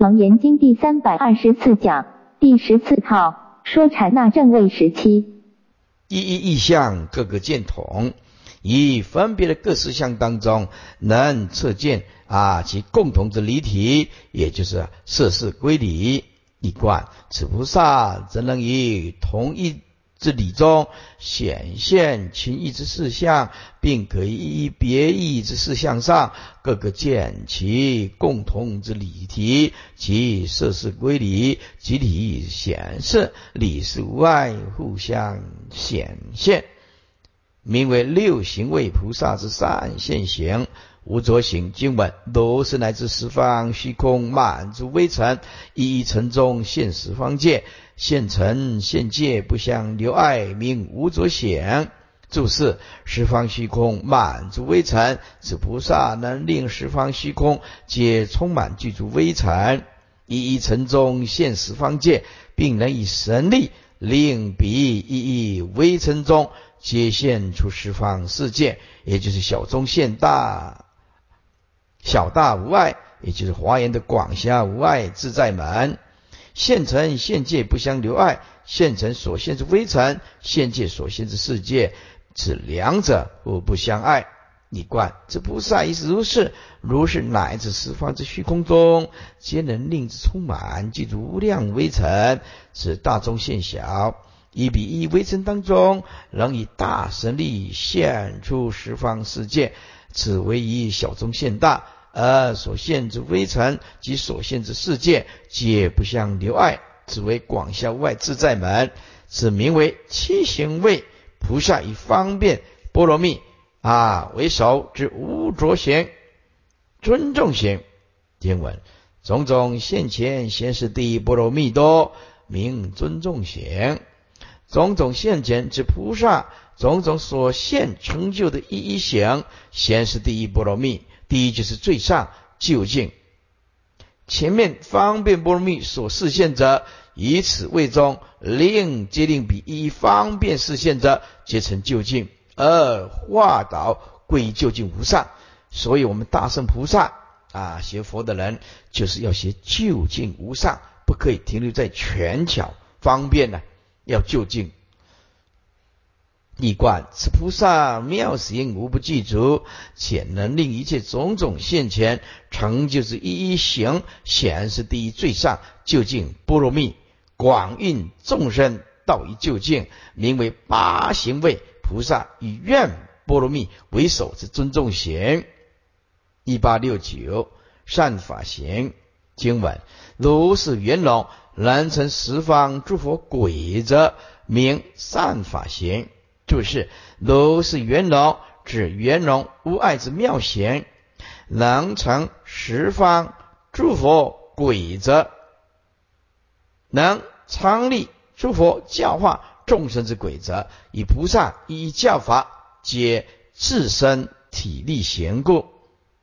楞严经第三百二十四讲第十四套说禅那正位时期，一一意象各个见统，以分别的各事项当中能测见啊其共同之离体，也就是色事归理一贯，此菩萨则能以同一。之理中显现情义之事项，并可以依别义之事项上，各个见其共同之理体，其色是归理，集体显示，理是外，互相显现，名为六行位菩萨之善现行。无着行经文，都是来自十方虚空满足微尘，一一尘中现十方界。现成现界不相留爱，名无着显。注释：十方虚空满足微尘，此菩萨能令十方虚空皆充满具足微尘，一一尘中现十方界，并能以神力令彼一一微尘中皆现出十方世界，也就是小中现大，小大无碍，也就是华严的广狭无碍自在门。现成现界不相留碍，现成所现之微尘，现界所现之世界，此两者互不相爱。你观这菩萨亦是如是，如是乃至十方之虚空中，皆能令之充满，具足量微尘，此大中现小，一比一微尘当中，能以大神力现出十方世界，此为以小中现大。而所现之微尘及所现之世界，皆不相留碍，只为广效外自在门，此名为七行位菩萨以方便波罗蜜啊为首之无着行、尊重行。经文种种现前显示第一波罗蜜多，名尊重行。种种现前之菩萨，种种所现成就的一一行，显示第一波罗蜜。第一就是最上究竟，前面方便波罗蜜所示现者，以此为中，令皆令比一方便示现者，皆成就近，而化导归于究竟无上。所以，我们大圣菩萨啊，学佛的人就是要学究竟无上，不可以停留在权巧方便呢，要就近。一观此菩萨妙行无不具足，且能令一切种种现前成就是一一行，显然是第一最上究竟波罗蜜，广运众生道于究竟，名为八行位菩萨，以愿波罗蜜为首之尊重行。一八六九善法行经文，如是圆融，能成十方诸佛鬼者，名善法行。注释如是圆融，指圆融无碍之妙贤，能成十方诸佛鬼则，能常立诸佛教化众生之鬼则，以菩萨以教法，皆自身体力贤故。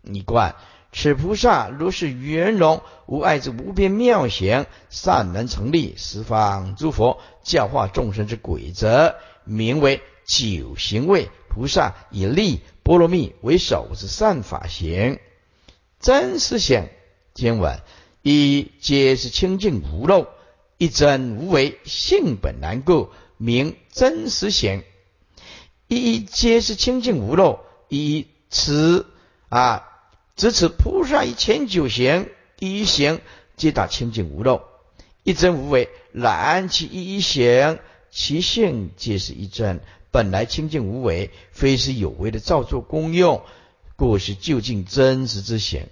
你观此菩萨如是圆融无碍之无边妙贤，善能成立十方诸佛教化众生之鬼则，名为。九行位菩萨以立波罗蜜为首之善法行，真实显经文一皆是清净无漏，一真无为，性本难故，名真实显。一皆是清净无漏，以此啊，指此菩萨以前九行第一行皆达清净无漏，一真无为，然其一一行其性皆是一真。本来清净无为，非是有为的造作功用，故是究竟真实之显。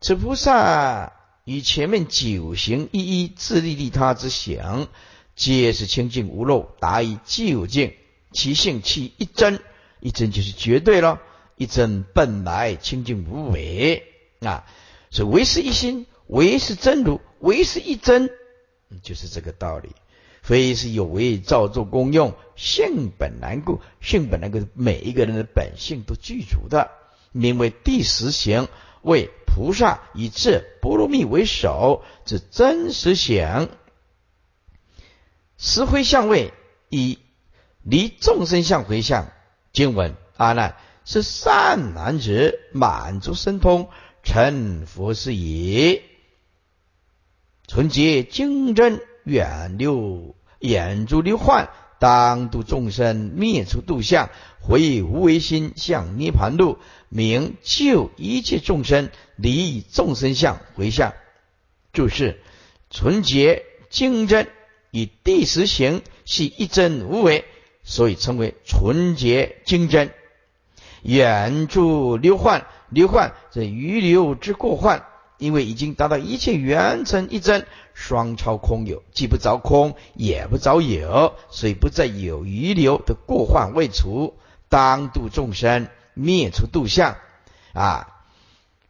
此菩萨与前面九行一一自利利他之行，皆是清净无漏，达以究竟其性其一真，一真就是绝对了。一真本来清净无为啊，所以唯是一心，唯是真如，唯是一真，就是这个道理。非是有为造作功用，性本难故。性本来个每一个人的本性都具足的，名为第十行，为菩萨以智波罗蜜为首之真实行。实回向位以离众生相回向。经文阿难是善男子，满足神通，成佛是也。纯洁精真，远流眼珠流幻，当度众生，灭除度相，回无为心，向涅盘路，明救一切众生，离众生相回向。就是纯洁精真，以第十行系一真无为，所以称为纯洁精真。眼住流幻，流幻这余流之过患。因为已经达到一切缘成一真，双超空有，既不着空，也不着有，所以不再有余流的过患未除，当度众生，灭除度相啊！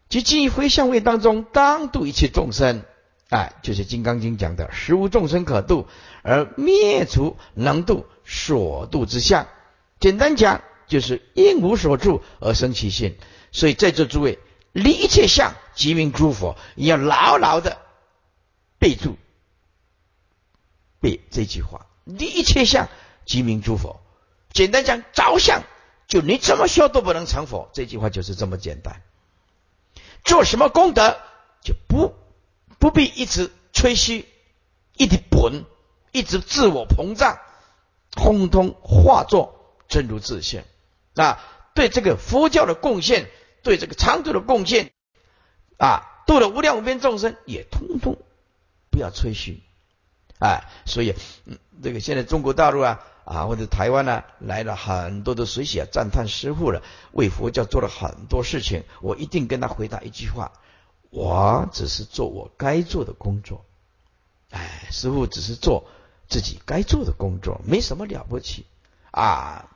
即基于回向位当中，当度一切众生，哎，就是《金刚经》讲的，实无众生可度，而灭除能度所度之相。简单讲，就是因无所住而生其心。所以在座诸位。离一切相，即名诸佛。你要牢牢的备注背这句话：离一切相，即名诸佛。简单讲，着相就你怎么修都不能成佛。这句话就是这么简单。做什么功德，就不不必一直吹嘘，一直本，一直自我膨胀，通通化作真如自现。那对这个佛教的贡献。对这个长度的贡献啊，度了无量无边众生，也通通不要吹嘘，哎，所以嗯这个现在中国大陆啊啊或者台湾呢来了很多的水洗啊赞叹师傅了，为佛教做了很多事情，我一定跟他回答一句话：我只是做我该做的工作，哎，师傅只是做自己该做的工作，没什么了不起啊，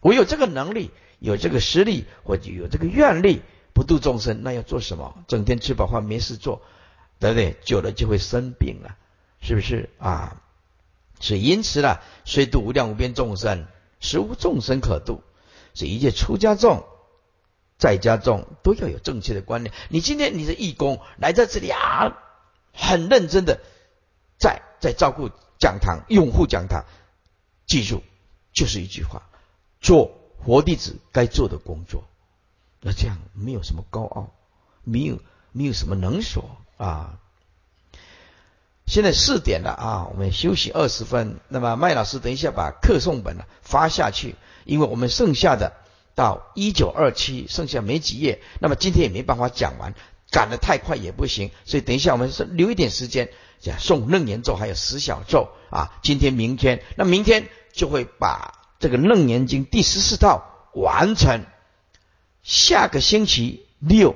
我有这个能力。有这个实力或者有这个愿力，不度众生，那要做什么？整天吃饱饭没事做，对不对？久了就会生病了，是不是啊？所以因此呢，虽度无量无边众生，实无众生可度。所以一切出家众、在家众都要有正确的观念。你今天你是义工来在这里啊，很认真的在在照顾讲堂、拥护讲堂，记住就是一句话：做。佛弟子该做的工作，那这样没有什么高傲，没有没有什么能说啊。现在四点了啊，我们休息二十分。那么麦老师等一下把课送本呢发下去，因为我们剩下的到一九二七剩下没几页，那么今天也没办法讲完，赶得太快也不行，所以等一下我们是留一点时间讲送楞严咒还有十小咒啊。今天明天，那明天就会把。这个《楞严经》第十四套完成，下个星期六，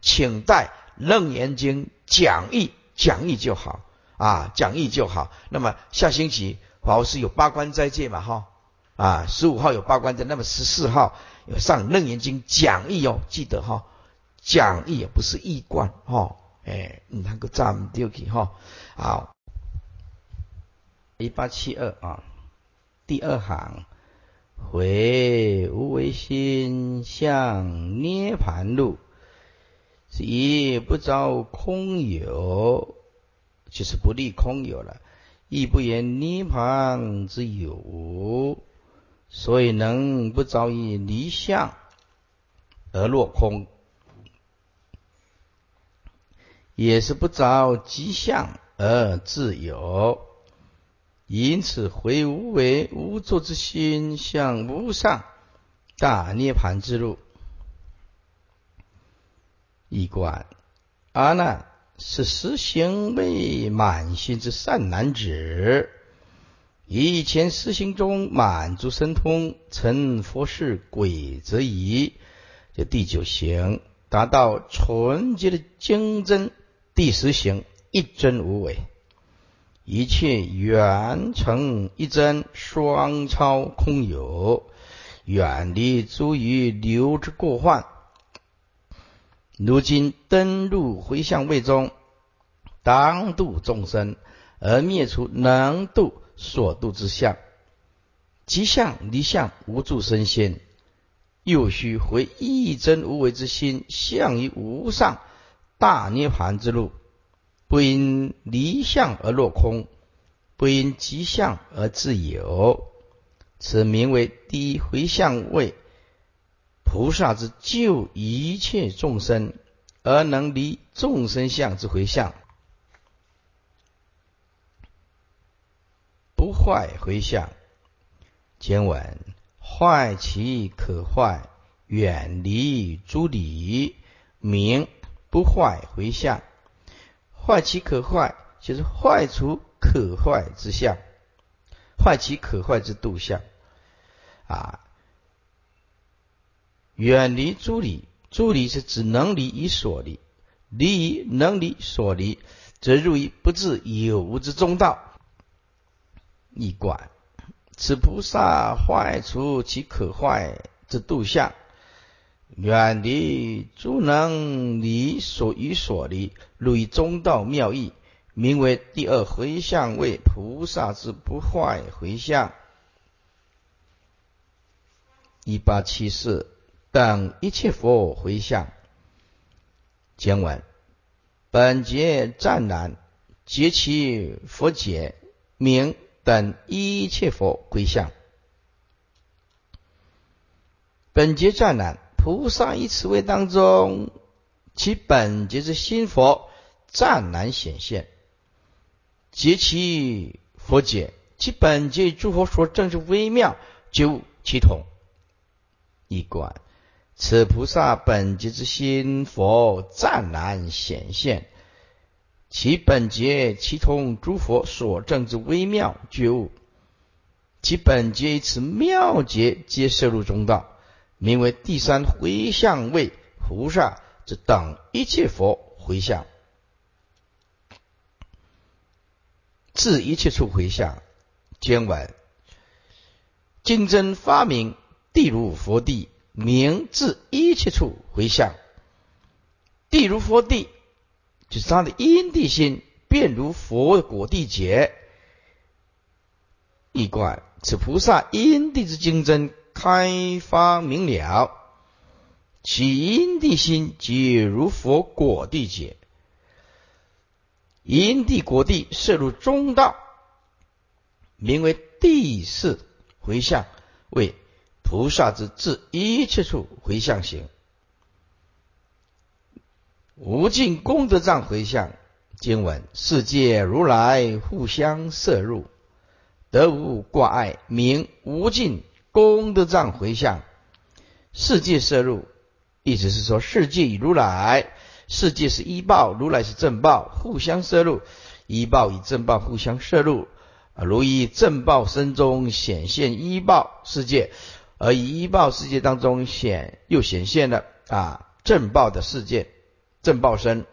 请带《楞严经》讲义，讲义就好啊，讲义就好。那么下星期法师有八关斋戒嘛？哈啊，十五号有八关斋，那么十四号有上《楞严经》讲义哦，记得哈，讲义也不是义观哈，哎，你那个站丢去哈，好，一八七二啊。第二行，回无为心向涅盘路，亦不着空有，就是不立空有了，亦不言涅盘之有，所以能不着于离相而落空，也是不着即相而自由。因此，回无为无作之心，向无上大涅盘之路。一观阿难是实行未满心之善男子，以前实行中满足神通，成佛是鬼则已。这第九行达到纯洁的精真，第十行一真无为。一切缘成一真，双超空有，远离诸于流之过患。如今登入回向位中，当度众生，而灭除能度所度之相，即相离相无助身心，又须回一真无为之心，向于无上大涅盘之路。不因离相而落空不因吉相而自由。此名为第一回相位菩萨之救一切众生而能离众生相之回向不坏回向今闻坏其可坏远离诸理名不坏回向坏其可坏，就是坏除可坏之相，坏其可坏之度相。啊，远离诸理，诸理是指能离与所离，离于能离所离，则入于不自有无之中道。一观，此菩萨坏除其可坏之度相，远离诸能离所与所离，入于中道妙义，名为第二回向位菩萨之不坏回向。一八七四等一切佛回向经文，本节湛然，结其佛解名。等一切佛归向，本节湛然，菩萨以此位当中，其本节之心佛湛然显现，结其佛解，其本节诸佛所证之微妙，究其统一观。此菩萨本节之心佛湛然显现。其本节其通诸佛所证之微妙觉悟，其本节此妙节皆摄入中道，名为第三回向位菩萨之等一切佛回向，至一切处回向。经文：金真发明地如佛地，名至一切处回向，地如佛地。就是他的因地心便如佛果地解，一观此菩萨因地之精真开发明了，其因地心即如佛果地解，因地果地摄入中道，名为第四回向，为菩萨之至一切处回向行。无尽功德藏回向经文，世界如来互相摄入，得无挂碍，名无尽功德藏回向。世界摄入，意思是说，世界与如来，世界是依报，如来是正报，互相摄入，依报与正报互相摄入，如以正报身中显现依报世界，而以依报世界当中显又显现了啊正报的世界。正报身，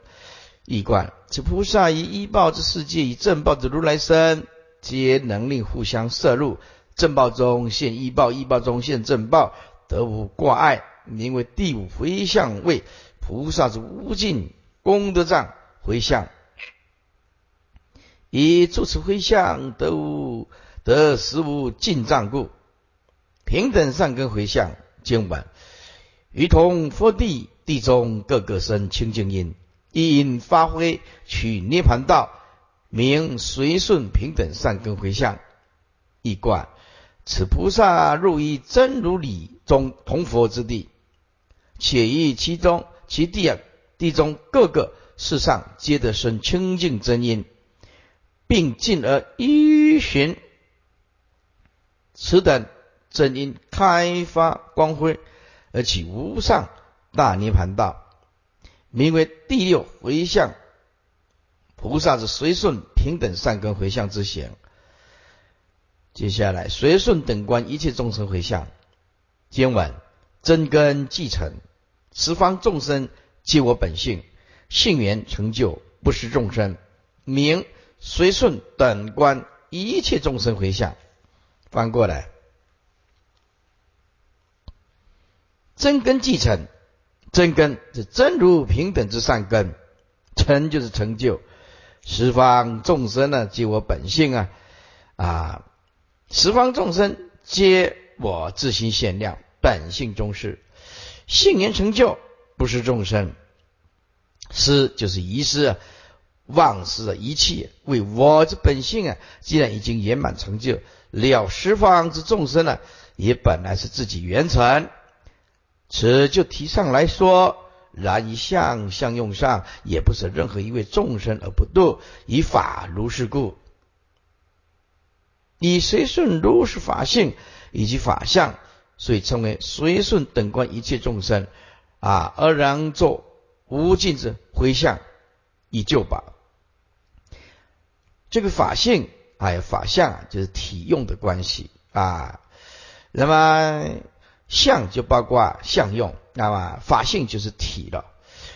一观此菩萨以依报之世界，以正报之如来身，皆能令互相摄入。正报中现依报，依报中现正报，得无挂碍，名为第五回向位菩萨之无尽功德藏回向。以住此回向，得无得实无尽藏故，平等善根回向经文，于同佛地。地中各个生清净因，一因发挥取涅盘道，名随顺平等善根回向，一观此菩萨入于真如理中同佛之地，且于其中其地啊地中各个世上皆得生清净真因，并进而依循此等真因开发光辉，而起无上。大涅盘道，名为第六回向菩萨之随顺平等善根回向之行。接下来随顺等观一切众生回向。今晚真根继承，十方众生皆我本性，性缘成就不是众生，名随顺等观一切众生回向。翻过来，真根继承。真根是真如平等之善根，成就是成就。十方众生呢，即我本性啊啊！十方众生皆我自心限量本性中是，性言成就不是众生。失就是遗失啊，忘失的一切为我之本性啊，既然已经圆满成就了，十方之众生呢，也本来是自己圆成。此就提上来说，然一向相用上，也不是任何一位众生而不度，以法如是故。以随顺如是法性以及法相，所以称为随顺等观一切众生啊，而然作无尽之回向以救拔。这个法性还有法相，就是体用的关系啊。那么相就包括相用，那么法性就是体了。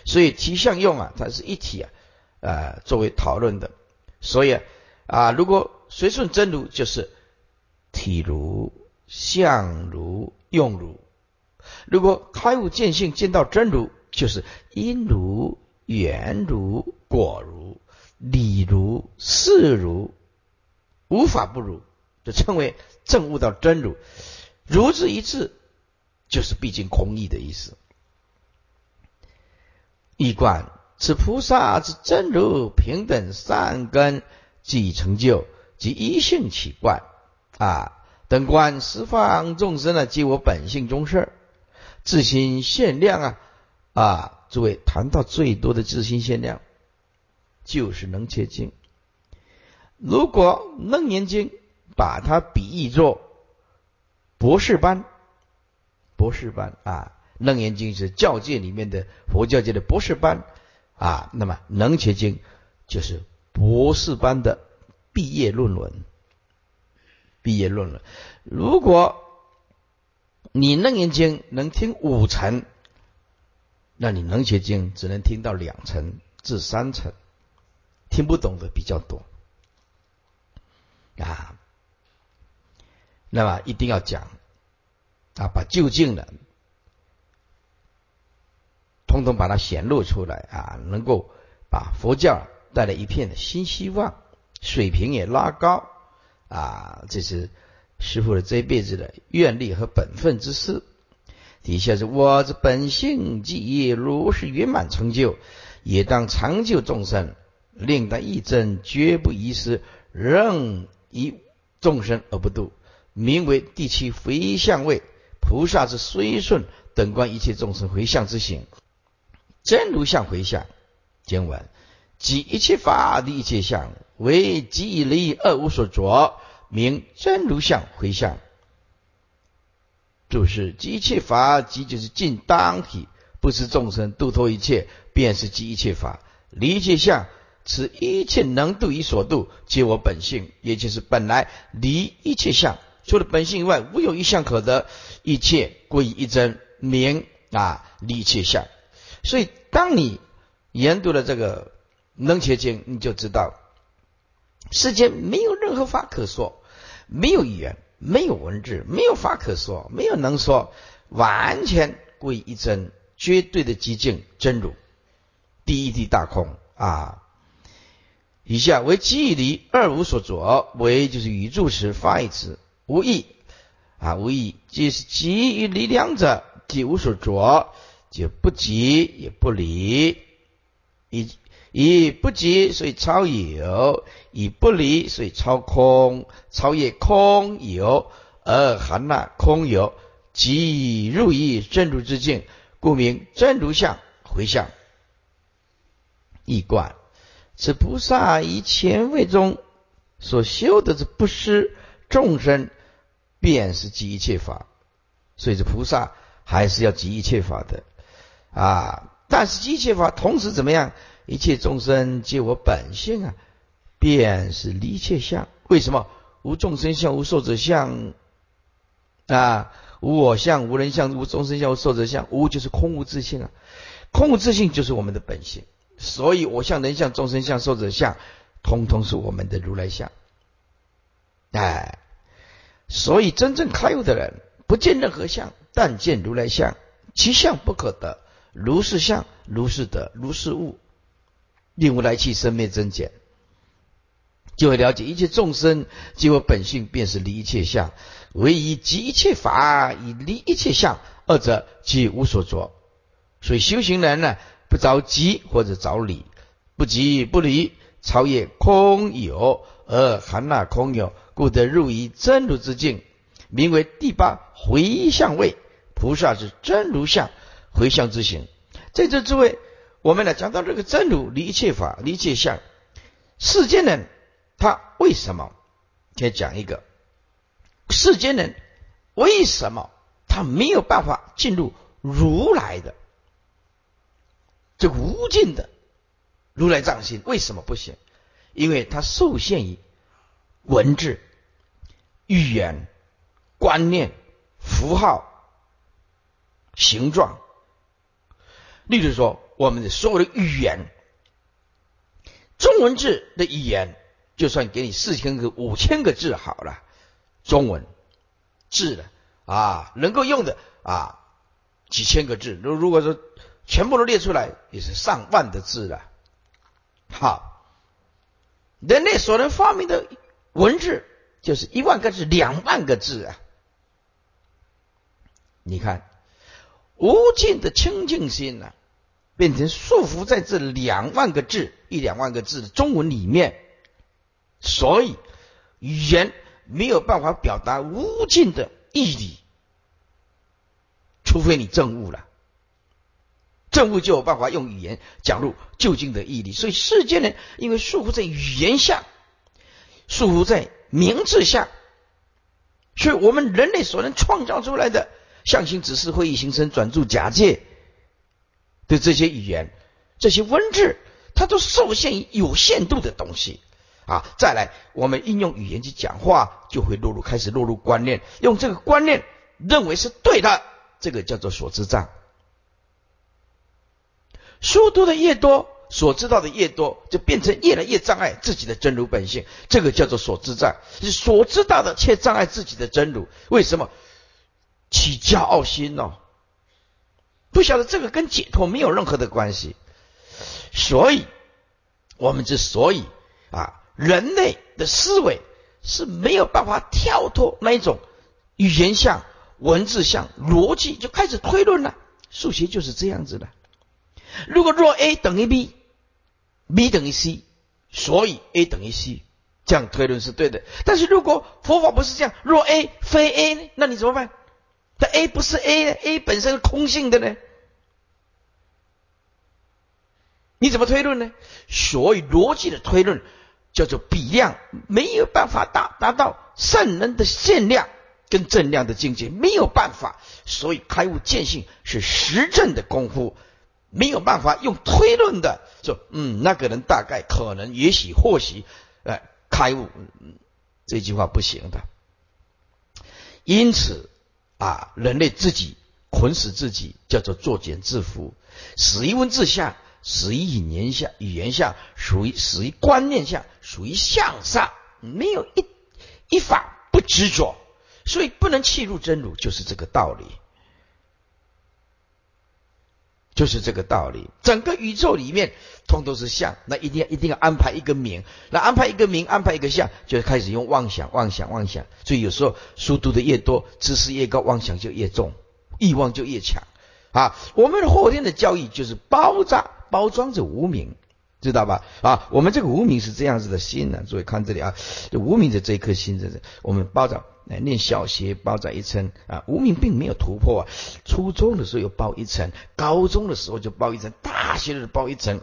所以体相用啊，它是一体啊，呃，作为讨论的。所以啊，如果随顺真如，就是体如、相如、用如；如果开悟见性，见到真如，就是因如、缘如、果如。理如事如，无法不如，就称为正悟到真如。如之一致，就是毕竟空义的意思。一观此菩萨之真如平等善根即成就，即一性起观啊。等观十方众生呢，即我本性中事，自心限量啊啊！诸位谈到最多的自心限量。就是能切经。如果楞严经把它比喻作博士班，博士班啊，楞严经是教界里面的佛教界的博士班啊，那么能切经就是博士班的毕业论文。毕业论文，如果你楞严经能听五层，那你能学经只能听到两层至三层。听不懂的比较多啊，那么一定要讲啊，把究竟的通通把它显露出来啊，能够把佛教带来一片的新希望，水平也拉高啊，这是师傅的这一辈子的愿力和本分之事。底下是我之本性即如是圆满成就，也当长救众生。令得一真绝不遗失，任以众生而不度，名为第七回向位。菩萨之随顺等观一切众生回向之行，真如相回向经文，即一切法的一切相，为即以离二无所着，名真如相回向。就是即一切法，即就是尽当体，不是众生度脱一切，便是即一切法离一切相。此一切能度与所度，皆我本性，也就是本来离一切相，除了本性以外，无有一相可得，一切归一真名啊，离一切相。所以，当你研读了这个能切经，你就知道，世间没有任何法可说，没有语言，没有文字，没有法可说，没有能说，完全归一真，绝对的寂静真如，第一地大空啊。以下为即离二无所着，为就是语助词发一词，无义啊，无义即是即于离两者，即无所着，就不即也不离，以以不及所以超有，以不离所以超空，超越空有而含那空有，即入于真如之境，故名真如相回向，一观。此菩萨以前位中所修的是不施众生，便是集一切法。所以这菩萨还是要集一切法的啊！但是集一切法同时怎么样？一切众生皆我本性啊，便是离一切相。为什么？无众生相，无寿者相啊！无我相，无人相，无众生相，无寿者相。无就是空无自性啊！空无自性就是我们的本性。所以，我相、人相、众生相、寿者相，通通是我们的如来相。哎，所以真正开悟的人，不见任何相，但见如来相。其相不可得，如是相，如是得，如是物，令无来去生灭增减，就会了解一切众生，即我本性，便是离一切相，唯以即一切法，以离一切相，二者即无所着。所以修行人呢？不着急或者着理，不急不离，超越空有而含纳空有，故得入于真如之境，名为第八回向位。菩萨是真如相回向之行。在这诸位，我们来讲到这个真如离一切法离一切相，世间人他为什么？先讲一个世间人为什么他没有办法进入如来的这无尽的如来藏心？为什么不行？因为他受限于文字、语言、观念、符号、形状。例如说，我们的所有的语言，中文字的语言，就算给你四千个、五千个字好了，中文字的啊，能够用的啊，几千个字。如如果说全部都列出来，也是上万的字了。好，人类所能发明的文字，就是一万个字、两万个字啊。你看。无尽的清净心呢，变成束缚在这两万个字、一两万个字的中文里面，所以语言没有办法表达无尽的义理，除非你证悟了，证悟就有办法用语言讲入究竟的义理。所以世间人因为束缚在语言下，束缚在名字下，所以我们人类所能创造出来的。象形、指示、会议、形成、转注、假借的这些语言、这些文字，它都受限于有限度的东西啊。再来，我们应用语言去讲话，就会落入开始落入观念，用这个观念认为是对的，这个叫做所知障。书读的越多，所知道的越多，就变成越来越障碍自己的真如本性，这个叫做所知障。是所知道的，却障碍自己的真如，为什么？起骄傲心哦，不晓得这个跟解脱没有任何的关系，所以，我们之所以啊，人类的思维是没有办法跳脱那一种语言像、文字像、逻辑就开始推论了。数学就是这样子的。如果若 a 等于 b，b 等于 c，所以 a 等于 c，这样推论是对的。但是如果佛法不是这样，若 a 非 a？那你怎么办？但 A 不是 A，A 本身是空性的呢？你怎么推论呢？所以逻辑的推论叫做比量，没有办法达达到圣人的限量跟正量的境界，没有办法。所以开悟见性是实证的功夫，没有办法用推论的说，嗯，那个人大概可能也许或许，呃，开悟，这句话不行的。因此。啊，人类自己捆死自己，叫做作茧自缚；死于文字下，死于语言下，语言下属于死于观念下，属于向上，没有一一法不执着，所以不能弃入真如，就是这个道理，就是这个道理。整个宇宙里面，通都是相，那一定要一定要安排一个名，那安排一个名，安排一个相，就开始用妄想，妄想，妄想。所以有时候书读的越多，知识越高，妄想就越重，欲望就越强啊。我们的后天的教育就是包扎包装着无名，知道吧？啊，我们这个无名是这样子的心呢。注意看这里啊，这无名的这一颗心，这我们包着。来念小学包在一层啊，无名并没有突破啊。初中的时候又包一层，高中的时候就包一层，大学的时候包一层。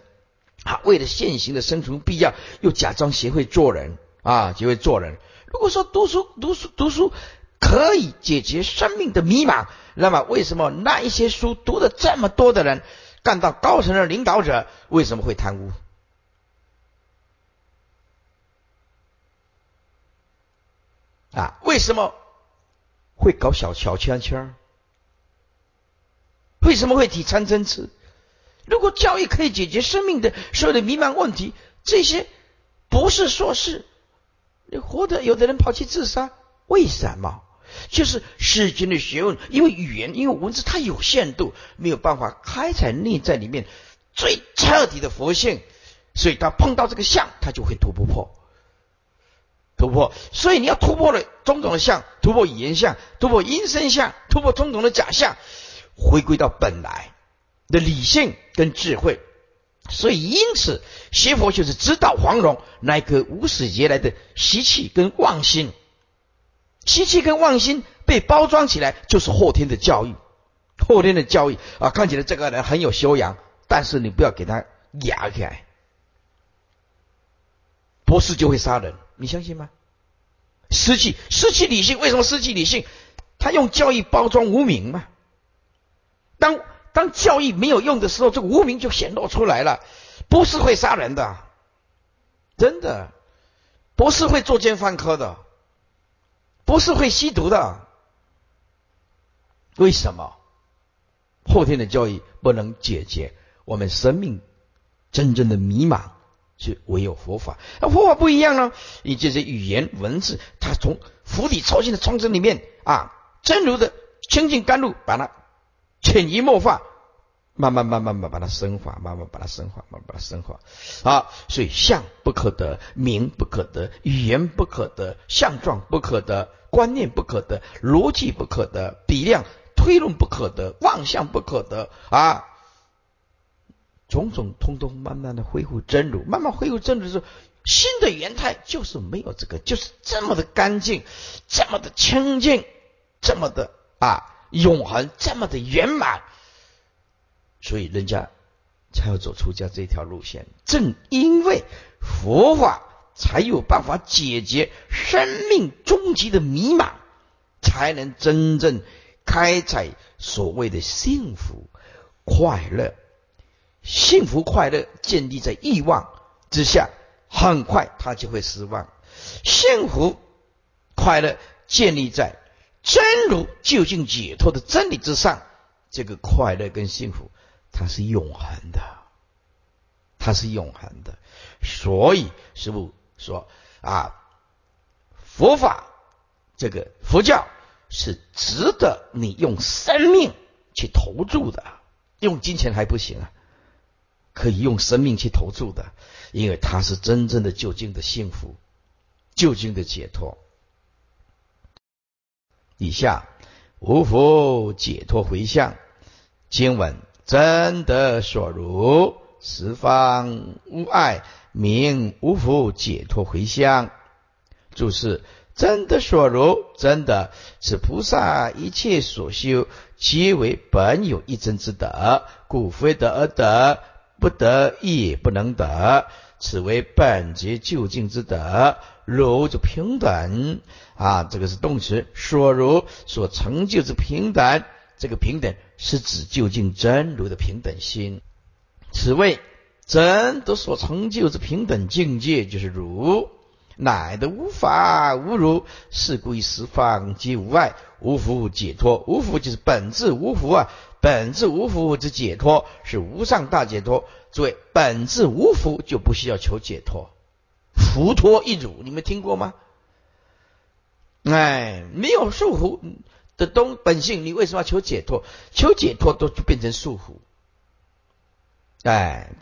好，为了现行的生存必要，又假装学会做人啊，学会做人。如果说读书读书读书可以解决生命的迷茫，那么为什么那一些书读的这么多的人，干到高层的领导者，为什么会贪污？啊，为什么会搞小小圈圈？为什么会提参参差？如果教育可以解决生命的所有的迷茫问题，这些不是硕士，你活的有的人跑去自杀，为什么？就是世间的学问，因为语言，因为文字，它有限度，没有办法开采内在里面最彻底的佛性，所以他碰到这个相，他就会突破。突破，所以你要突破了种种的相，突破语言相，突破音声相，突破种种的假象，回归到本来的理性跟智慧。所以，因此学佛就是指导黄蓉那颗无始劫来的习气跟妄心，习气跟妄心被包装起来，就是后天的教育。后天的教育啊，看起来这个人很有修养，但是你不要给他压起来，博士就会杀人。你相信吗？失去失去理性，为什么失去理性？他用教义包装无名嘛。当当教义没有用的时候，这个无名就显露出来了。不是会杀人的，真的，不是会作奸犯科的，不是会吸毒的。为什么？后天的教育不能解决我们生命真正的迷茫，是唯有佛法。那佛法不一样呢？你这些语言文字，它从釜底抽薪的创生里面啊，真如的清净甘露，把它潜移默化，慢慢慢慢慢把它升华，慢慢把它升华，慢慢把它升华。啊，所以相不可得，名不可得，语言不可得，相状不可得，观念不可得，逻辑不可得，比量。推论不可得，妄想不可得啊！种种通通慢慢的恢复真如，慢慢恢复真如的时候，新的元态就是没有这个，就是这么的干净，这么的清净，这么的啊永恒，这么的圆满，所以人家才要走出家这条路线。正因为佛法才有办法解决生命终极的迷茫，才能真正。开采所谓的幸福快乐，幸福快乐建立在欲望之下，很快他就会失望。幸福快乐建立在真如究竟解脱的真理之上，这个快乐跟幸福它是永恒的，它是永恒的。所以师父说啊，佛法这个佛教。是值得你用生命去投注的，用金钱还不行啊，可以用生命去投注的，因为它是真正的究竟的幸福，究竟的解脱。以下无福解脱回向经文，真得所如，十方无碍名无福解脱回向注释。真的所如，真的此菩萨一切所修，皆为本有一真之德，故非得而得，不得亦不能得。此为本觉究竟之德，如就平等啊，这个是动词。所如所成就之平等，这个平等是指究竟真如的平等心。此谓真的所成就之平等境界，就是如。乃得无法无如，是故于十方皆无碍，无福解脱。无福就是本质无福啊，本质无福之解脱是无上大解脱。诸位，本质无福就不需要求解脱，福脱一如，你们听过吗？哎，没有束缚的东本性，你为什么要求解脱？求解脱都就变成束缚。哎，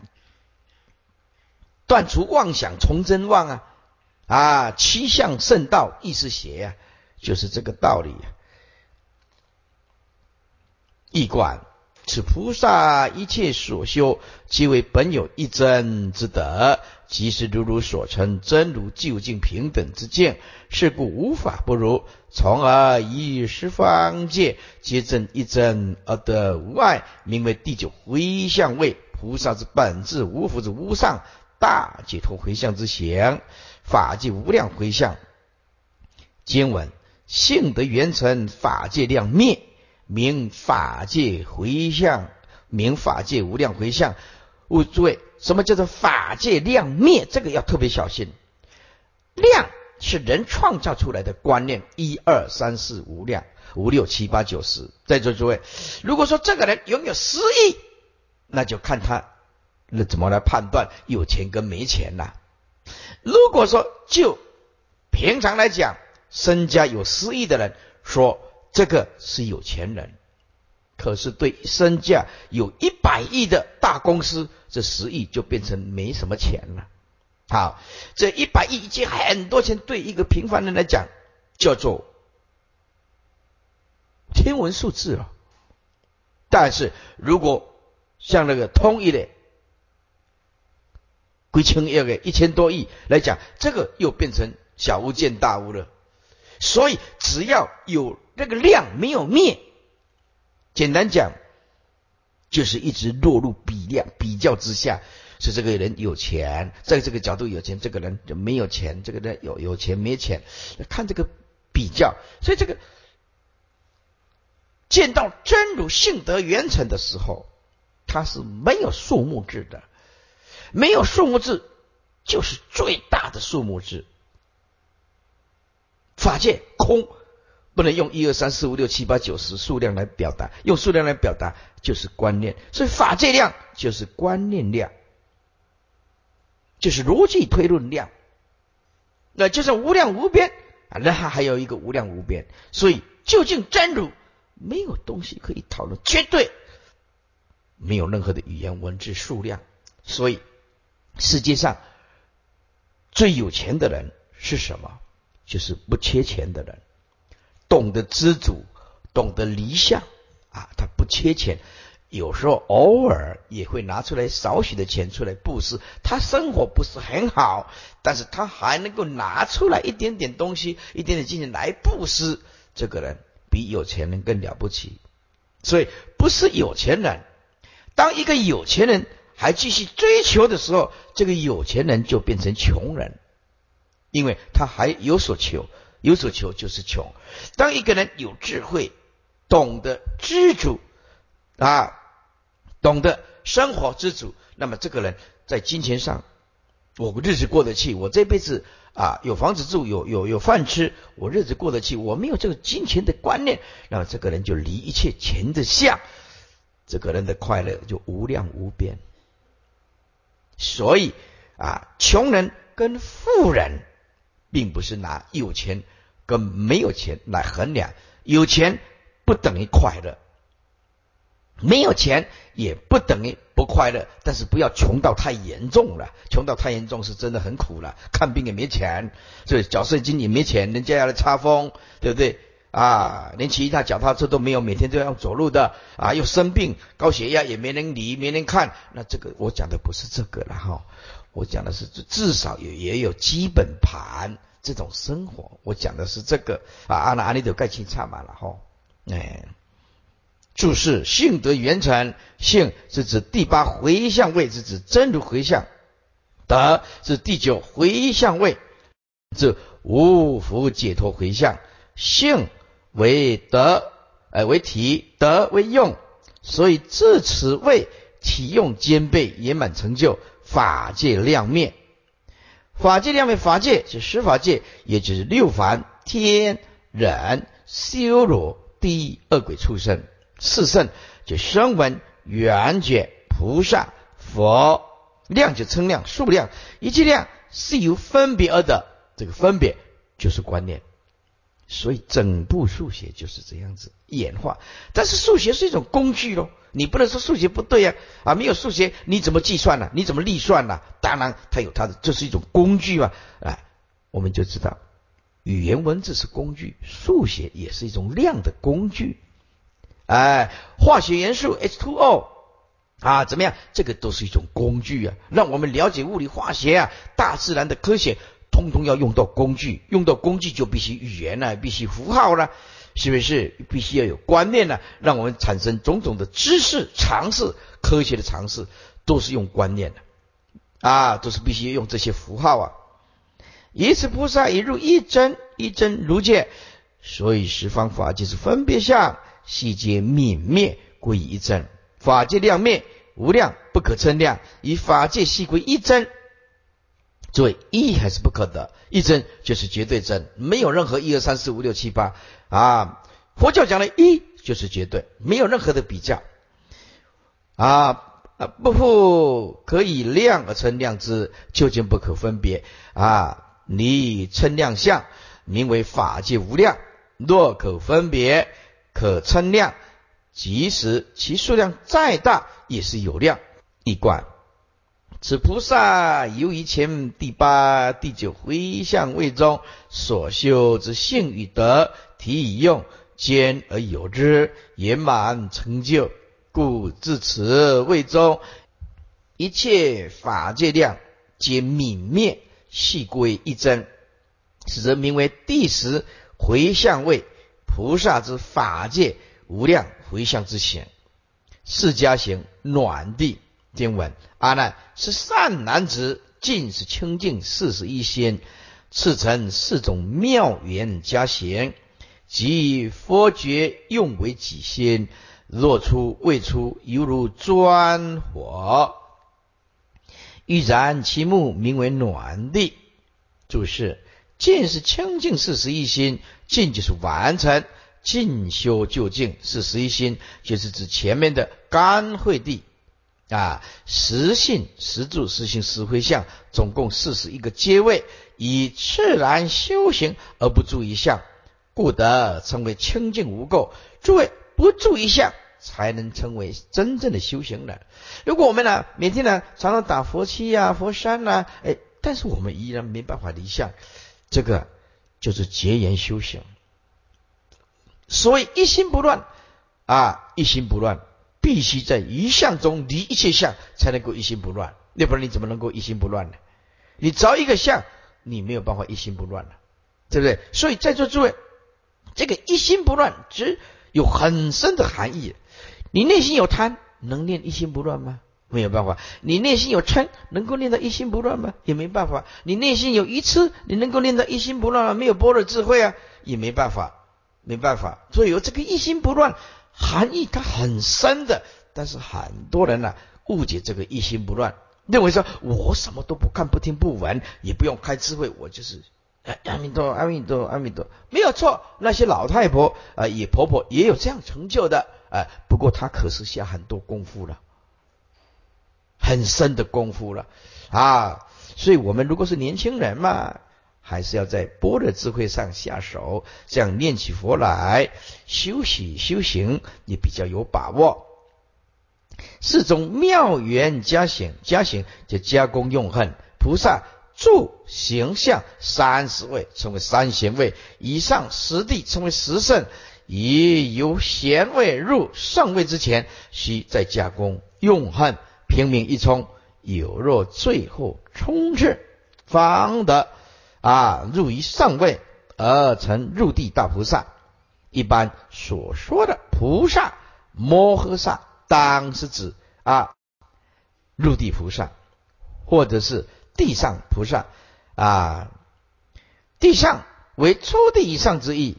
断除妄想，从真妄啊！啊，七相圣道亦是邪呀，就是这个道理。一观此菩萨一切所修，皆为本有一真之德，即是如如所称真如究竟平等之见。是故无法不如，从而以十方界皆证一真而得无碍，名为第九回向位。菩萨之本质无福之无上大解脱回向之行。法界无量回向，经文性德圆成，法界量灭，名法界回向，名法界无量回向。物诸位，什么叫做法界量灭？这个要特别小心。量是人创造出来的观念，一二三四五量，五六七八九十。在座诸位，如果说这个人拥有十亿，那就看他那怎么来判断有钱跟没钱了。如果说就平常来讲，身家有十亿的人说这个是有钱人，可是对身价有一百亿的大公司，这十亿就变成没什么钱了。好，这一百亿已经很多钱，对一个平凡人来讲叫做天文数字了。但是如果像那个通一的。归清亿个一千多亿来讲，这个又变成小巫见大巫了。所以只要有那个量没有灭，简单讲就是一直落入比量比较之下。是这个人有钱，在这个角度有钱，这个人就没有钱，这个人有有钱没钱，看这个比较，所以这个见到真如性德圆成的时候，它是没有数目制的，没有数目制就是最大的数目制，法界空。不能用一二三四五六七八九十数量来表达，用数量来表达就是观念，所以法界量就是观念量，就是逻辑推论量，那就是无量无边啊，那还还有一个无量无边，所以究竟真如没有东西可以讨论，绝对没有任何的语言文字数量，所以世界上最有钱的人是什么？就是不缺钱的人。懂得知足，懂得离相啊，他不缺钱，有时候偶尔也会拿出来少许的钱出来布施。他生活不是很好，但是他还能够拿出来一点点东西，一点点金钱来布施。这个人比有钱人更了不起。所以不是有钱人，当一个有钱人还继续追求的时候，这个有钱人就变成穷人，因为他还有所求。有所求就是穷。当一个人有智慧，懂得知足啊，懂得生活知足，那么这个人在金钱上，我日子过得去。我这辈子啊，有房子住，有有有饭吃，我日子过得去。我没有这个金钱的观念，那么这个人就离一切钱的相，这个人的快乐就无量无边。所以啊，穷人跟富人。并不是拿有钱跟没有钱来衡量，有钱不等于快乐，没有钱也不等于不快乐。但是不要穷到太严重了，穷到太严重是真的很苦了。看病也没钱，所以缴税金也没钱，人家要来查封，对不对？啊，连骑一台脚踏车都没有，每天都要走路的啊，又生病，高血压也没人理，没人看。那这个我讲的不是这个了哈。我讲的是至少也也有基本盘这种生活，我讲的是这个啊，阿那阿弥陀盖清差满了哈，哎，注释性德圆成，性是指第八回向位，是指真如回向；德是第九回向位，是无福解脱回向。性为德，哎为体，德为用，所以至此为体用兼备，圆满成就。法界亮面，法界亮面，法界是十法界，也就是六凡天人修罗地恶鬼畜生四圣，就声闻缘觉菩萨佛量就称量数量，一切量是由分别而的，这个分别就是观念。所以整部数学就是这样子演化，但是数学是一种工具喽，你不能说数学不对呀啊，没有数学你怎么计算呢？你怎么计算呢？当然它有它的，这是一种工具嘛，哎，我们就知道语言文字是工具，数学也是一种量的工具，哎，化学元素 H2O 啊，怎么样？这个都是一种工具啊，让我们了解物理化学啊，大自然的科学。通通要用到工具，用到工具就必须语言了，必须符号了，是不是？必须要有观念呢，让我们产生种种的知识、尝试、科学的尝试，都是用观念的啊，都是必须用这些符号啊。以此菩萨引入一真一真如界，所以十方法界是分别相，细节泯灭归一真，法界量灭无量不可称量，以法界细归一真。诸位，一还是不可得，一真就是绝对真，没有任何一二三四五六七八啊。佛教讲的一就是绝对，没有任何的比较啊啊，不复可以量而称量之，究竟不可分别啊。你称量相，名为法界无量；若可分别，可称量，即使其数量再大，也是有量一观。此菩萨由于前第八、第九回向位中所修之性与德，体以用兼而有之，圆满成就，故至此位中一切法界量皆泯灭，系归一真，此则名为第十回向位菩萨之法界无量回向之显，释迦行暖地。经文：阿难是善男子，尽是清净四十一心，次成四种妙缘加行，即佛觉用为己心，若出未出，犹如钻火。欲燃其目，名为暖地。注释：尽是清净四十一心，尽就是完成进修究竟四十一心，就是指前面的干慧地啊，实性、实住、实行、实回向，总共四十一个阶位，以自然修行而不注一相，故得称为清净无垢。诸位不注一相。才能成为真正的修行人。如果我们呢，每天呢常常打佛七呀、佛山呐，哎，但是我们依然没办法离相，这个就是结缘修行。所以一心不乱啊，一心不乱，必须在一相中离一切相，才能够一心不乱。要不然你怎么能够一心不乱呢？你着一个相，你没有办法一心不乱了，对不对？所以在座诸位，这个一心不乱只有很深的含义。你内心有贪，能念一心不乱吗？没有办法。你内心有嗔，能够念到一心不乱吗？也没办法。你内心有愚痴，你能够念到一心不乱吗？没有般若智慧啊，也没办法，没办法。所以有这个一心不乱，含义它很深的。但是很多人呢，误解这个一心不乱，认为说我什么都不看、不听、不闻，也不用开智慧，我就是阿弥陀、阿弥陀、阿弥陀，没有错。那些老太婆啊，也婆婆也有这样成就的。哎，不过她可是下很多功夫了，很深的功夫了啊！所以，我们如果是年轻人嘛，还是要在般若智慧上下手，这样念起佛来，修习修行也比较有把握。四种妙缘加行，加行就加功用恨菩萨住形象三十位，称为三贤位；以上十地称为十圣。以由贤位入圣位之前，需再加工用恨，平明一冲，有若最后冲至，方得啊入于上位而成入地大菩萨。一般所说的菩萨摩诃萨，当是指啊入地菩萨，或者是地上菩萨啊，地上为初地以上之意。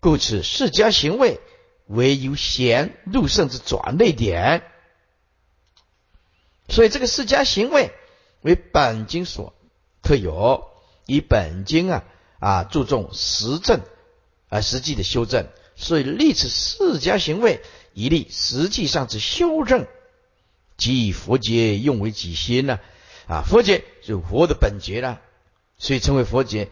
故此，释迦行位为由贤入圣之转捩点，所以这个释迦行位为本经所特有，以本经啊啊注重实证啊实际的修正，所以立此释迦行位，以立实际上之修正，即以佛劫用为己心呢啊佛劫就佛的本觉了，所以称为佛劫。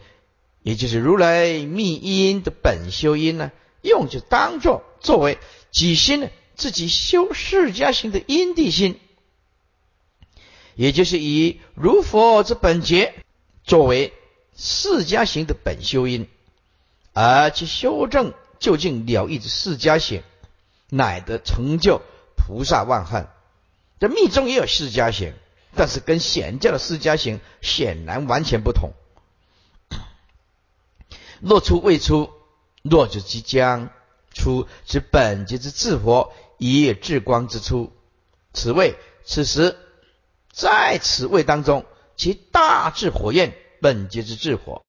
也就是如来密因的本修因呢，用就当作作为己心呢，自己修释迦行的因地心，也就是以如佛之本觉作为释迦行的本修因，而其修正究竟了义之释迦行，乃得成就菩萨万恨。这密宗也有释迦行，但是跟显教的释迦行显然完全不同。若出未出，若就即将出，指本节之智佛，以智光之出。此谓此时在此位当中，其大智火焰本节之智火，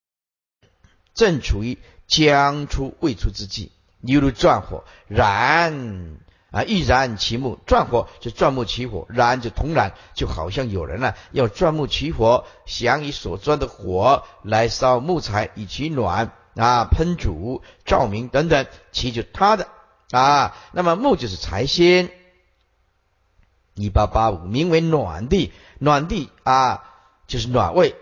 正处于将出未出之际，犹如钻火燃啊！欲燃其木，钻火就钻木起火，燃就同燃，就好像有人呢要钻木取火，想以所钻的火来烧木材以取暖。啊，喷煮、照明等等，其就他的啊。那么木就是财星，一八八五名为暖地，暖地啊就是暖位，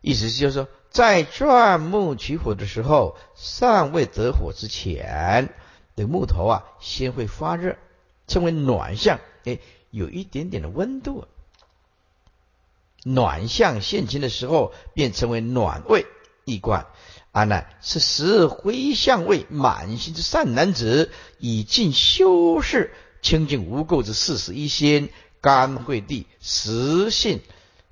意思就是说，在钻木取火的时候，尚未得火之前，的木头啊先会发热，称为暖相，哎，有一点点的温度，暖相现前的时候，便称为暖位，一贯。阿难是十回向位满心之善男子，以尽修饰清净无垢之四十一心，甘慧地实性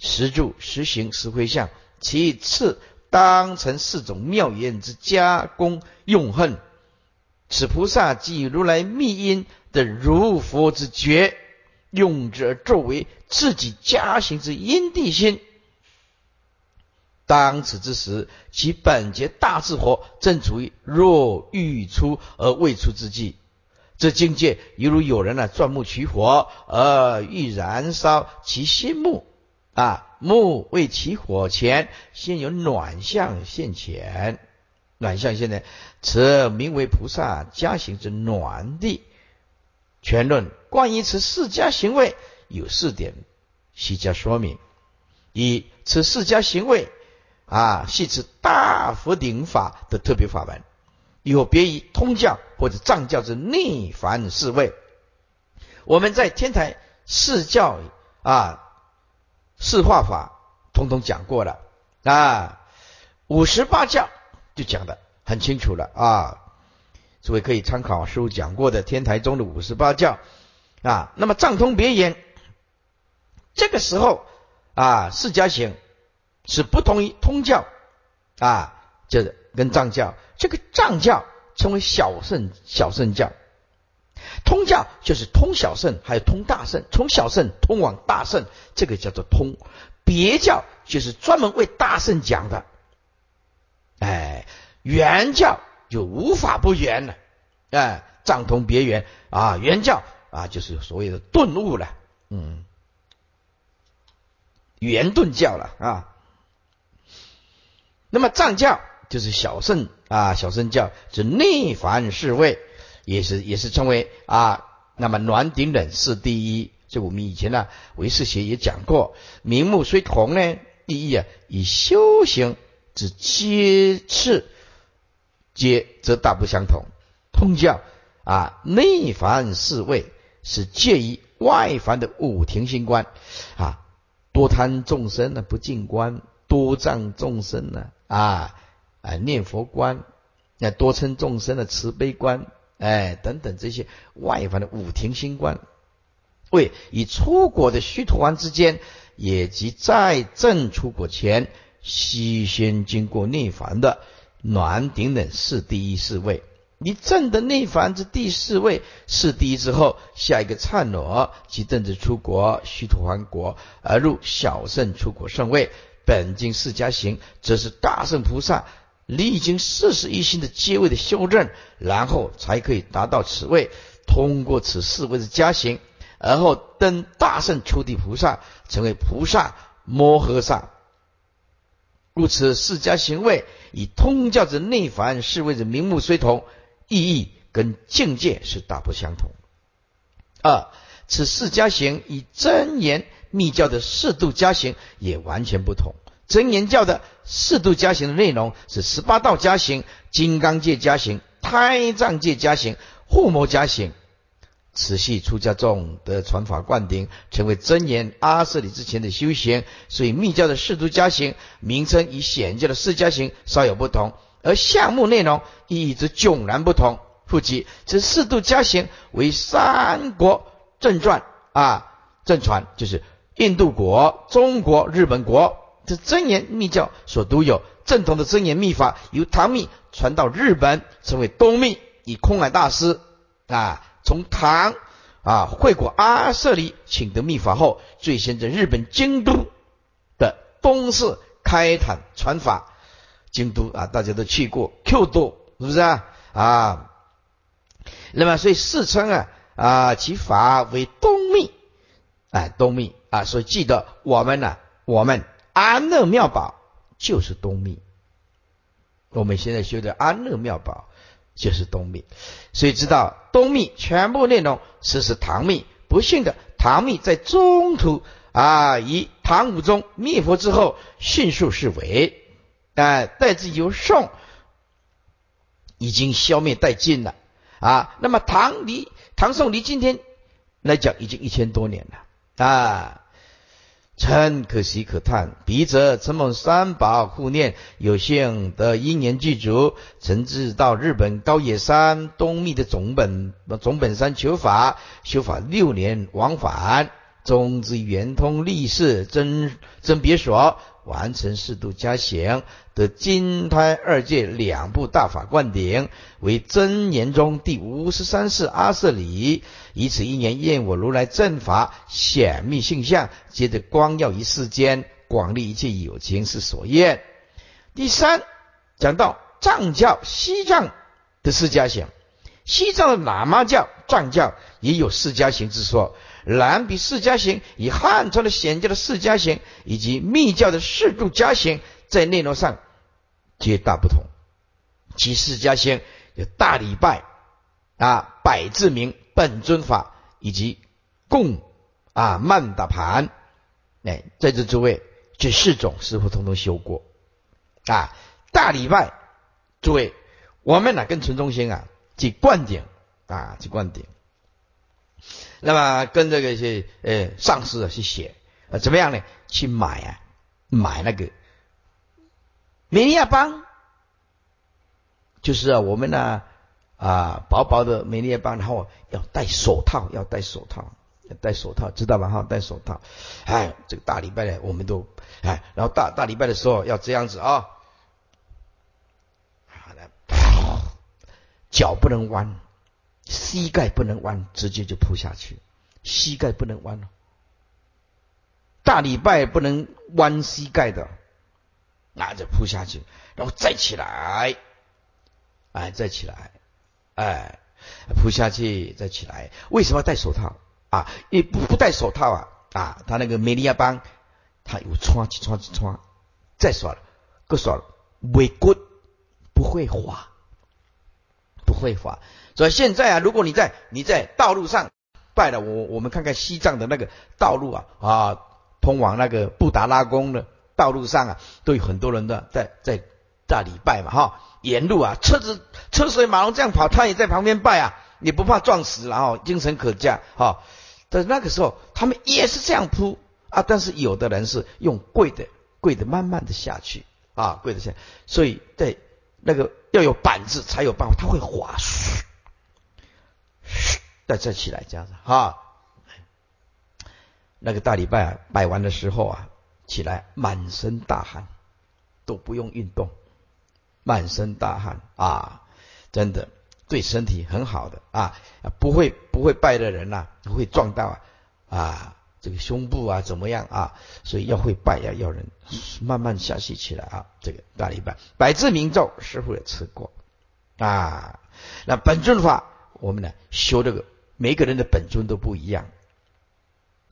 实住实行实回向。其次当成四种妙言之加工用恨。此菩萨即如来密因的如佛之觉，用之而作为自己家行之因地心。当此之时，其本节大智火正处于若欲出而未出之际。这境界犹如有人呢钻木取火，而欲燃烧其心木啊，木未起火前，先有暖象现前。暖象现在，此名为菩萨家行之暖地。全论关于此四家行为有四点，悉加说明。一，此四家行为啊，系此大佛顶法的特别法门。有别于通教或者藏教之逆凡四位，我们在天台四教啊四化法统统讲过了啊，五十八教就讲的很清楚了啊，诸位可以参考师傅讲过的天台中的五十八教啊。那么藏通别言，这个时候啊释迦行是不同于通教啊，就是跟藏教。这个藏教称为小圣小圣教，通教就是通小圣，还有通大圣，从小圣通往大圣，这个叫做通。别教就是专门为大圣讲的，哎，原教就无法不圆了，哎，藏通别圆啊，原教啊就是所谓的顿悟了，嗯，圆顿教了啊。那么藏教就是小圣。啊，小圣教是内凡侍卫，也是也是称为啊，那么暖顶冷是第一。这我们以前呢，唯识学也讲过，名目虽同呢，第一啊，以修行之阶次皆则大不相同。通教啊，内凡侍卫是介于外凡的五庭心观啊，多贪众生呢不净观，多障众生呢啊。啊，念佛观，那多称众生的慈悲观，哎，等等这些外凡的五庭心观，为以出国的虚陀王之间，也即在正出国前，须先经过内凡的暖顶等是第一四位。你正的内凡之第四位是第一之后，下一个灿罗即正至出国虚陀洹国，而入小圣出国圣位。本经释迦行，则是大圣菩萨。历经四十一心的阶位的修正，然后才可以达到此位。通过此四位的加行，而后登大圣初地菩萨，成为菩萨摩诃萨。故此释迦行位以通教之内凡四位之名目虽同，意义跟境界是大不相同。二，此释迦行以真言密教的适度加行也完全不同。真言教的四度加行的内容是十八道加行、金刚界加行、胎藏界加行、护摩加行。此系出家众的传法灌顶，成为真言阿舍里之前的修行。所以密教的四度加行名称与显教的四加行稍有不同，而项目内容意义则迥然不同。复及这四度加行为三国正传啊，正传就是印度国、中国、日本国。这真言密教所独有正统的真言密法，由唐密传到日本，成为东密，以空海大师啊，从唐啊惠国阿舍离请得密法后，最先在日本京都的东寺开坛传法。京都啊，大家都去过，Q 都是不是啊？啊，那么所以世称啊啊其法为东密，哎，东密啊，所以记得我们呢，我们。安乐妙宝就是东密，我们现在修的安乐妙宝就是东密，所以知道东密全部内容是是唐密。不幸的唐密在中途啊，以唐武宗灭佛之后迅速式微，哎，代之由宋已经消灭殆尽了啊。那么唐离唐宋离今天来讲已经一千多年了啊。臣可喜可叹，笔者承蒙三宝护念，有幸得因缘具足，曾至到日本高野山东密的总本总本山求法，修法六年往返，终至圆通立世真真别所，完成四度加行，得金胎二界两部大法灌顶，为真言中第五十三世阿舍里。以此一年，验我如来正法显密性相，接着光耀于世间，广利一切有情是所愿。第三，讲到藏教西藏的释迦行，西藏的喇嘛教、藏教也有释迦行之说。然比释迦行与汉传的显教的释迦行以及密教的四度迦行在内容上皆大不同。其释迦行有大礼拜啊、百字明、本尊法以及供啊、曼达盘，哎，在这诸位这四种师傅通通修过啊。大礼拜，诸位，我们呢跟纯中心啊去灌顶啊去灌顶。那么跟这个一些呃上司啊去写啊怎么样呢？去买啊买那个美利亚邦，就是啊我们呢啊薄薄的美利亚邦，然后要戴手套，要戴手套，要戴手套，知道吧？哈，戴手套。哎，这个大礼拜呢，我们都哎，然后大大礼拜的时候要这样子啊，好的，脚不能弯。膝盖不能弯，直接就扑下去。膝盖不能弯了，大礼拜不能弯膝盖的，拿着扑下去，然后再起来，哎，再起来，哎，扑下去，再起来。为什么戴手套啊？你不不戴手套啊？啊，他那个美利亚邦，他有穿起穿起穿，再说了，够说了，尾骨不会滑，会法。所以现在啊，如果你在你在道路上拜了我，我们看看西藏的那个道路啊啊，通往那个布达拉宫的道路上啊，都有很多人的在在大礼拜嘛哈，沿路啊车子车水马龙这样跑，他也在旁边拜啊，也不怕撞死，然后精神可嘉哈。在那个时候，他们也是这样扑啊，但是有的人是用跪的跪的慢慢的下去啊，跪的下，所以在那个要有板子才有办法，它会滑。嘘再再起来这样子哈，那个大礼拜啊，拜完的时候啊，起来满身大汗，都不用运动，满身大汗啊，真的对身体很好的啊，不会不会拜的人呐，会撞到啊啊这个胸部啊怎么样啊？所以要会拜要要人慢慢下去起来啊，这个大礼拜百字明咒师傅也吃过啊，那本尊法我们呢修这个。每个人的本尊都不一样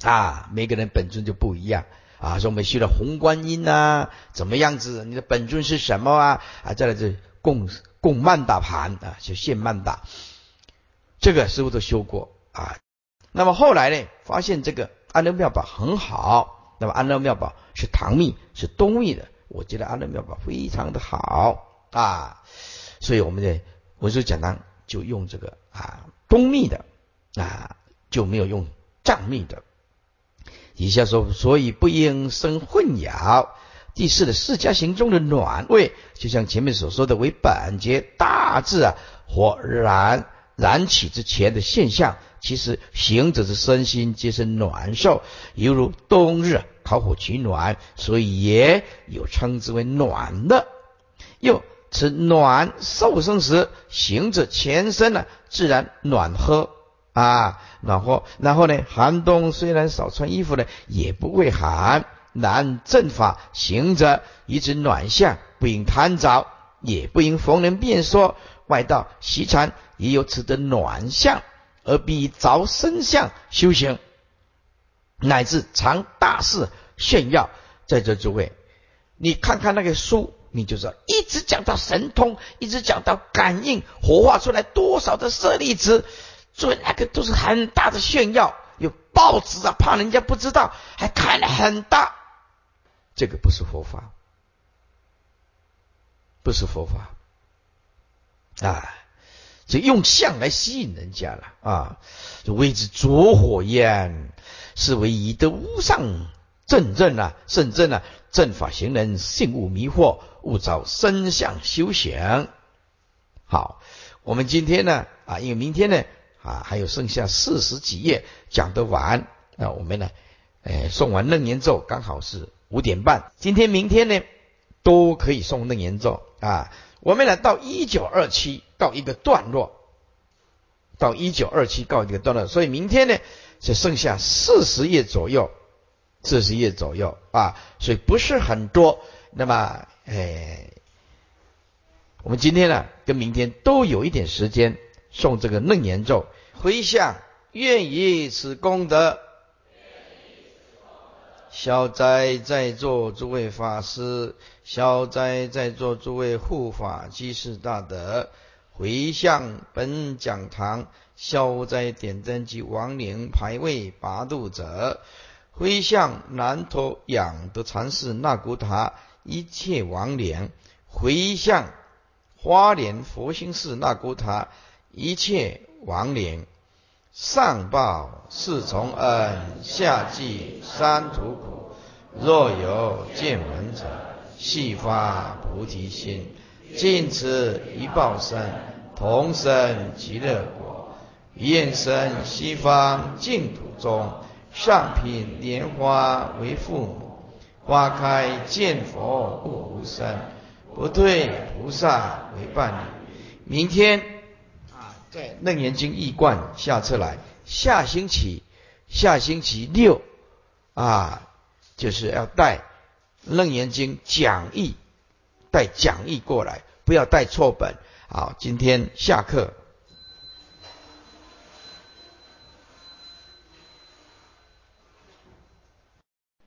啊，每个人本尊就不一样啊。说我们修了红观音啊，怎么样子？你的本尊是什么啊？啊，再来这供供曼达盘啊，就现曼达，这个师傅都修过啊。那么后来呢，发现这个安乐妙宝很好。那么安乐妙宝是唐密，是东密的，我觉得安乐妙宝非常的好啊。所以我们的文殊讲堂就用这个啊东密的。啊，就没有用藏密的。以下说，所以不应生混淆。第四的释迦行中的暖位，就像前面所说的为本节大智啊，或燃燃起之前的现象，其实行者之身心皆是暖受，犹如冬日烤火取暖，所以也有称之为暖的。又此暖受生时，行者全身呢自然暖和。啊，暖和，然后呢？寒冬虽然少穿衣服呢，也不会寒。然正法行者一直暖相，不应贪着，也不应逢人便说。外道习禅也有此的暖相，而必着身相修行，乃至常大事炫耀。在这诸位，你看看那个书，你就知道，一直讲到神通，一直讲到感应，活化出来多少的舍利子。做那个都是很大的炫耀，有报纸啊，怕人家不知道，还看得很大。这个不是佛法，不是佛法啊！这用相来吸引人家了啊！就谓之着火焰，是为以德无上正正啊，甚正啊，正法行人信物迷惑，勿造身相修行。好，我们今天呢啊，因为明天呢。啊，还有剩下四十几页讲得完，那我们呢，哎，送完楞严咒刚好是。五点半。今天、明天呢，都可以送楞严咒啊。我们呢，到一九二七告一个段落，到一九二七告一个段落。所以明天呢，就剩下四十页左右，四十页左右啊，所以不是很多。那么，哎，我们今天呢，跟明天都有一点时间送这个楞严咒，回向愿以此功德。消灾在座诸位法师，消灾在座诸位护法居士大德，回向本讲堂消灾点灯及亡灵牌位八度者，回向南头养德禅师那古塔一切亡灵，回向花莲佛心寺那古塔一切亡灵。上报四重恩，下济三途苦。若有见闻者，悉发菩提心，尽此一报身，同生极乐国。愿生西方净土中，上品莲花为父母。花开见佛悟无声，不退菩萨为伴侣。明天啊。在楞严经义观下册来，下星期下星期六啊，就是要带楞严经讲义，带讲义过来，不要带错本。好，今天下课。